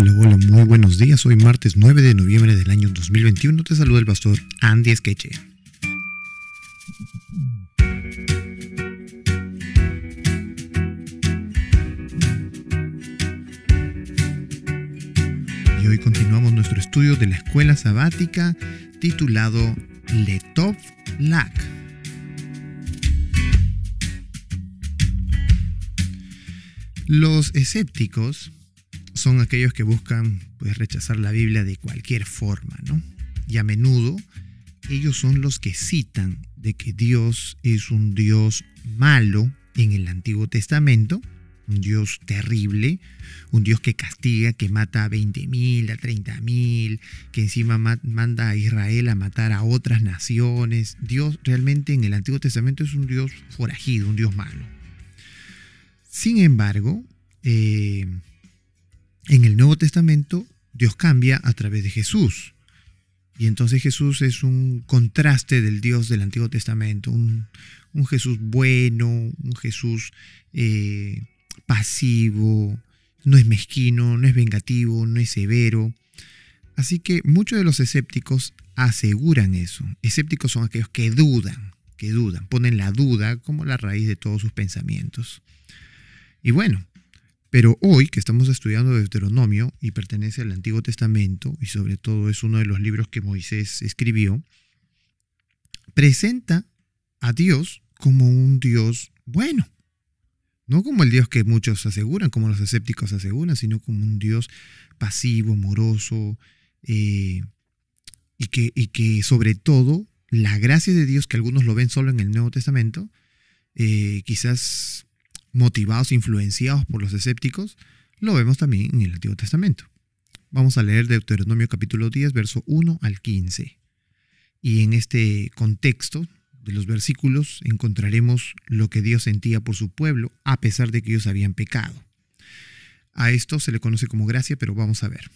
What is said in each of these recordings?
Hola, hola, muy buenos días. Hoy martes 9 de noviembre del año 2021. Te saluda el pastor Andy Esqueche. Y hoy continuamos nuestro estudio de la escuela sabática titulado Letov Lak. Los escépticos son aquellos que buscan pues, rechazar la Biblia de cualquier forma, ¿no? Y a menudo ellos son los que citan de que Dios es un Dios malo en el Antiguo Testamento, un Dios terrible, un Dios que castiga, que mata a 20.000, a 30.000, que encima manda a Israel a matar a otras naciones. Dios realmente en el Antiguo Testamento es un Dios forajido, un Dios malo. Sin embargo, eh, en el Nuevo Testamento, Dios cambia a través de Jesús. Y entonces Jesús es un contraste del Dios del Antiguo Testamento, un, Jesús bueno, un Jesús eh, pasivo, no es mezquino, no es vengativo, no es severo. Así que muchos de los escépticos aseguran eso. Escépticos son aquellos que dudan, que dudan, ponen la duda como la raíz de todos sus pensamientos. Y bueno, pero hoy que estamos estudiando Deuteronomio y pertenece al Antiguo Testamento y sobre todo es uno de los libros que Moisés escribió, presenta a Dios como un Dios bueno. No como el Dios que muchos aseguran, como los escépticos aseguran, sino como un Dios pasivo, amoroso, eh, y, que, y, que, sobre todo la gracia de Dios, que algunos lo ven solo en el Nuevo Testamento, eh, quizás motivados, influenciados por los escépticos, lo vemos también en el Antiguo Testamento. Vamos a leer Deuteronomio capítulo 10, verso 1 al 15. Y en este contexto de los versículos encontraremos lo que Dios sentía por su pueblo a pesar de que ellos habían pecado. A esto se le conoce como gracia, pero vamos a ver.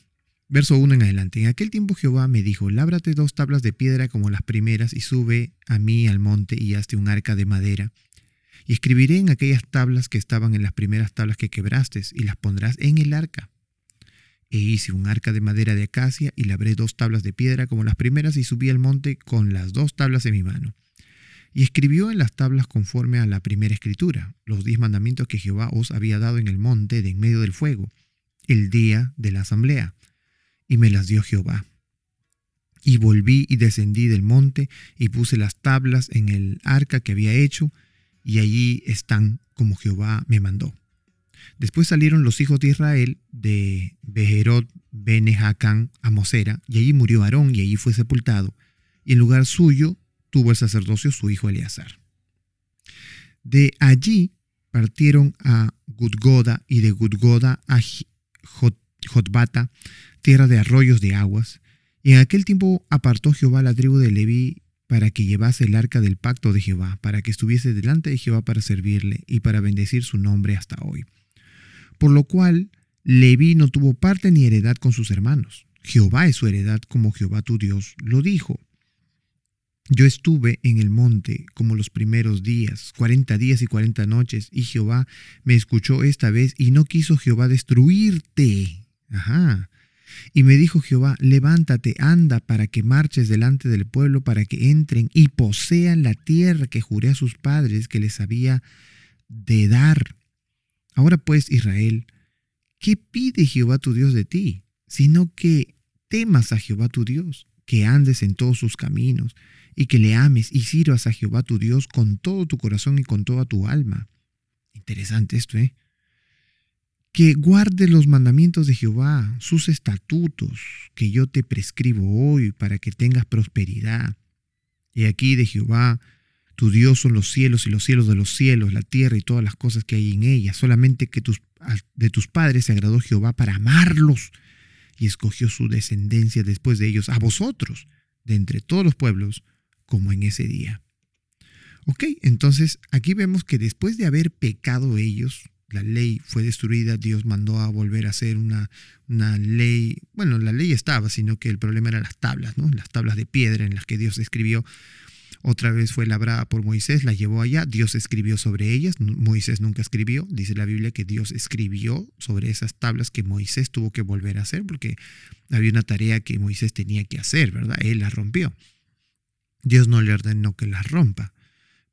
Verso 1 en adelante. En aquel tiempo Jehová me dijo, lábrate dos tablas de piedra como las primeras y sube a mí al monte y hazte un arca de madera y escribiré en aquellas tablas que estaban en las primeras tablas que quebraste, y las pondrás en el arca. E hice un arca de madera de acacia, y labré dos tablas de piedra como las primeras, y subí al monte con las dos tablas en mi mano. Y escribió en las tablas conforme a la primera escritura, los diez mandamientos que Jehová os había dado en el monte de en medio del fuego, el día de la asamblea. Y me las dio Jehová. Y volví y descendí del monte, y puse las tablas en el arca que había hecho, y allí están como Jehová me mandó. Después salieron los hijos de Israel de Bejerot, Benejacán a Mosera, y allí murió Aarón y allí fue sepultado, y en lugar suyo tuvo el sacerdocio su hijo Eleazar. De allí partieron a Gudgoda y de Gudgoda a Jotbata, tierra de arroyos de aguas, y en aquel tiempo apartó Jehová la tribu de Leví para que llevase el arca del pacto de Jehová, para que estuviese delante de Jehová para servirle y para bendecir su nombre hasta hoy. Por lo cual, Leví no tuvo parte ni heredad con sus hermanos. Jehová es su heredad como Jehová tu Dios lo dijo. Yo estuve en el monte como los primeros días, cuarenta días y cuarenta noches, y Jehová me escuchó esta vez y no quiso Jehová destruirte. Ajá. Y me dijo Jehová, levántate, anda, para que marches delante del pueblo, para que entren y posean la tierra que juré a sus padres que les había de dar. Ahora pues, Israel, ¿qué pide Jehová tu Dios de ti? Sino que temas a Jehová tu Dios, que andes en todos sus caminos, y que le ames y sirvas a Jehová tu Dios con todo tu corazón y con toda tu alma. Interesante esto, ¿eh? Que guarde los mandamientos de Jehová, sus estatutos, que yo te prescribo hoy para que tengas prosperidad. Y aquí de Jehová, tu Dios son los cielos y los cielos de los cielos, la tierra y todas las cosas que hay en ella. Solamente que de tus padres se agradó Jehová para amarlos y escogió su descendencia después de ellos, a vosotros, de entre todos los pueblos, como en ese día. Ok, entonces aquí vemos que después de haber pecado ellos, la ley fue destruida, Dios mandó a volver a hacer una, una, ley, bueno, la ley estaba, sino que el problema eran las tablas, ¿no? las tablas de piedra en las que Dios escribió otra vez fue labrada por Moisés, la llevó allá, Dios escribió sobre ellas, Moisés nunca escribió, dice la Biblia que Dios escribió sobre esas tablas que Moisés tuvo que volver a hacer porque había una tarea que Moisés tenía que hacer, ¿verdad? Él la rompió. Dios no le ordenó que las rompa.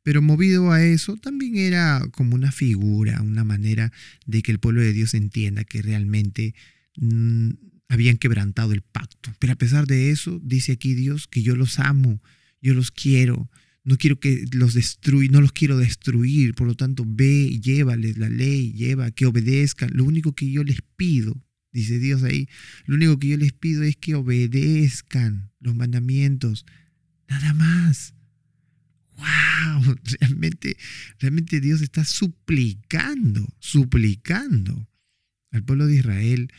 Pero movido a eso, también era como una figura, una manera de que el pueblo de Dios entienda que realmente mm, habían quebrantado el pacto. Pero a pesar de eso, dice aquí Dios que yo los amo, yo los quiero, no quiero que los destruya, no los quiero destruir, por lo tanto, ve, llévales la ley, lleva, que obedezcan. Lo único que yo les pido, dice Dios ahí, lo único que yo les pido es que obedezcan los mandamientos, nada más. ¡Wow! Realmente, realmente Dios está suplicando, suplicando al pueblo de Israel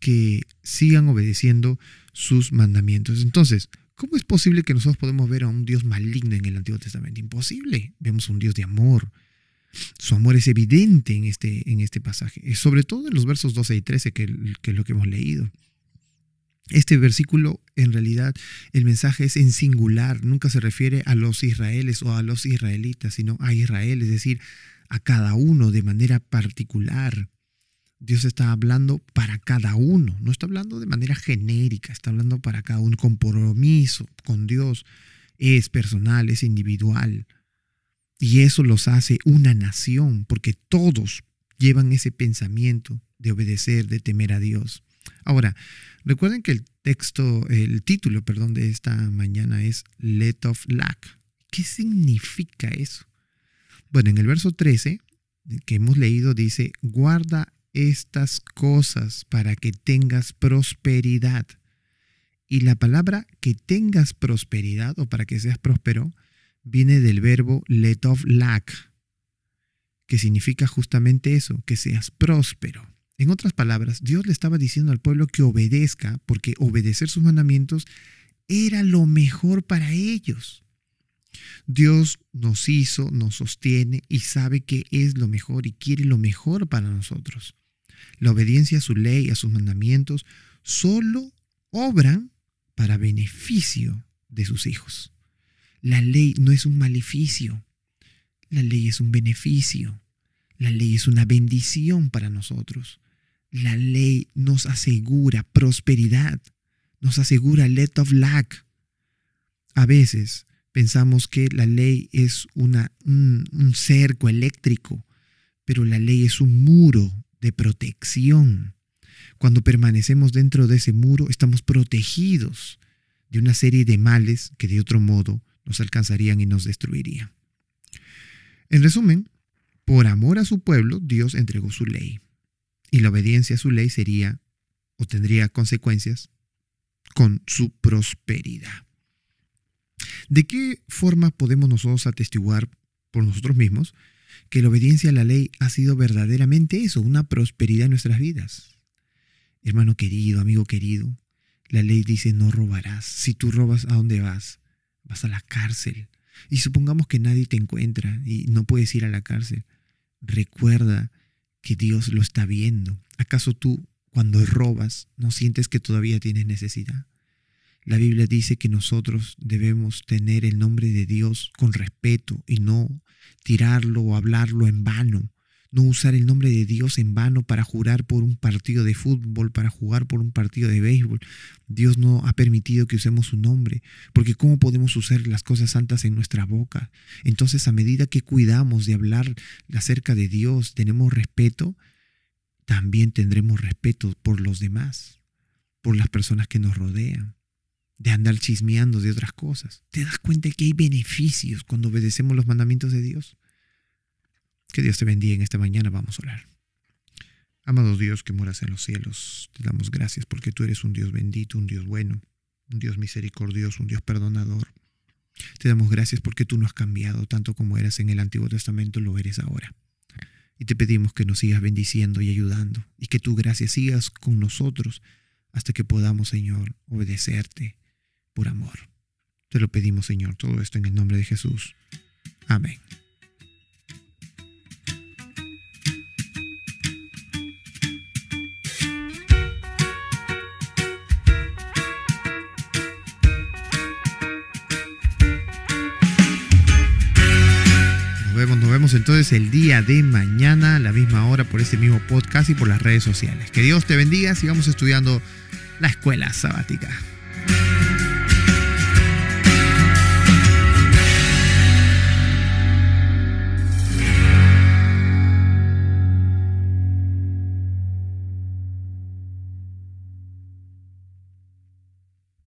que sigan obedeciendo sus mandamientos. Entonces, ¿cómo es posible que nosotros podemos ver a un Dios maligno en el Antiguo Testamento? Imposible. Vemos un Dios de amor. Su amor es evidente en este, en este pasaje, sobre todo en los versos 12 y 13, que, que es lo que hemos leído. Este versículo, en realidad, el mensaje es en singular, nunca se refiere a los israeles o a los israelitas, sino a Israel, es decir, a cada uno de manera particular. Dios está hablando para cada uno, no está hablando de manera genérica, está hablando para cada uno. Compromiso con Dios es personal, es individual. Y eso los hace una nación, porque todos llevan ese pensamiento de obedecer, de temer a Dios. Ahora, recuerden que el texto, el título, perdón, de esta mañana es Let of Lack. ¿Qué significa eso? Bueno, en el verso 13 que hemos leído dice, guarda estas cosas para que tengas prosperidad. Y la palabra que tengas prosperidad o para que seas próspero viene del verbo let of lack, que significa justamente eso, que seas próspero. En otras palabras, Dios le estaba diciendo al pueblo que obedezca, porque obedecer sus mandamientos era lo mejor para ellos. Dios nos hizo, nos sostiene y sabe que es lo mejor y quiere lo mejor para nosotros. La obediencia a su ley, a sus mandamientos, solo obran para beneficio de sus hijos. La ley no es un maleficio, la ley es un beneficio, la ley es una bendición para nosotros. La ley nos asegura prosperidad, nos asegura let of lack. A veces pensamos que la ley es un, un cerco eléctrico, pero la ley es un muro de protección. Cuando permanecemos dentro de ese muro, estamos protegidos de una serie de males que de otro modo nos alcanzarían y nos destruirían. En resumen, por amor a su pueblo, Dios entregó su ley. Y la obediencia a su ley sería o tendría consecuencias con su prosperidad. ¿De qué forma podemos nosotros atestiguar por nosotros mismos que la obediencia a la ley ha sido verdaderamente eso, una prosperidad en nuestras vidas. Hermano querido, amigo querido, la ley dice no robarás. Si tú robas, ¿a dónde vas? Vas a la cárcel. Y supongamos que nadie te encuentra y no puedes ir a la cárcel. Recuerda que Dios lo está viendo. ¿Acaso tú, cuando robas, no sientes que todavía tienes necesidad? La Biblia dice que nosotros debemos tener el nombre de Dios con respeto y no tirarlo o hablarlo en vano. No usar el nombre de Dios en vano para jurar por un partido de fútbol, para jugar por un partido de béisbol. Dios no ha permitido que usemos su nombre, porque ¿cómo podemos usar las cosas santas en nuestra boca? Entonces, a medida que cuidamos de hablar acerca de Dios, tenemos respeto, también tendremos respeto por los demás, por las personas que nos rodean de andar chismeando de otras cosas. ¿Te das cuenta que hay beneficios cuando obedecemos los mandamientos de Dios? Que Dios te bendiga en esta mañana. Vamos a orar. Amado Dios que moras en los cielos, te damos gracias porque tú eres un Dios bendito, un Dios bueno, un Dios misericordioso, un Dios perdonador. Te damos gracias porque tú no has cambiado tanto como eras en el Antiguo Testamento, lo eres ahora. Y te pedimos que nos sigas bendiciendo y ayudando y que tu gracia sigas con nosotros hasta que podamos, Señor, obedecerte por amor. Te lo pedimos, Señor, todo esto en el nombre de Jesús. Amén. Entonces el día de mañana, a la misma hora, por este mismo podcast y por las redes sociales. Que Dios te bendiga, sigamos estudiando la escuela sabática.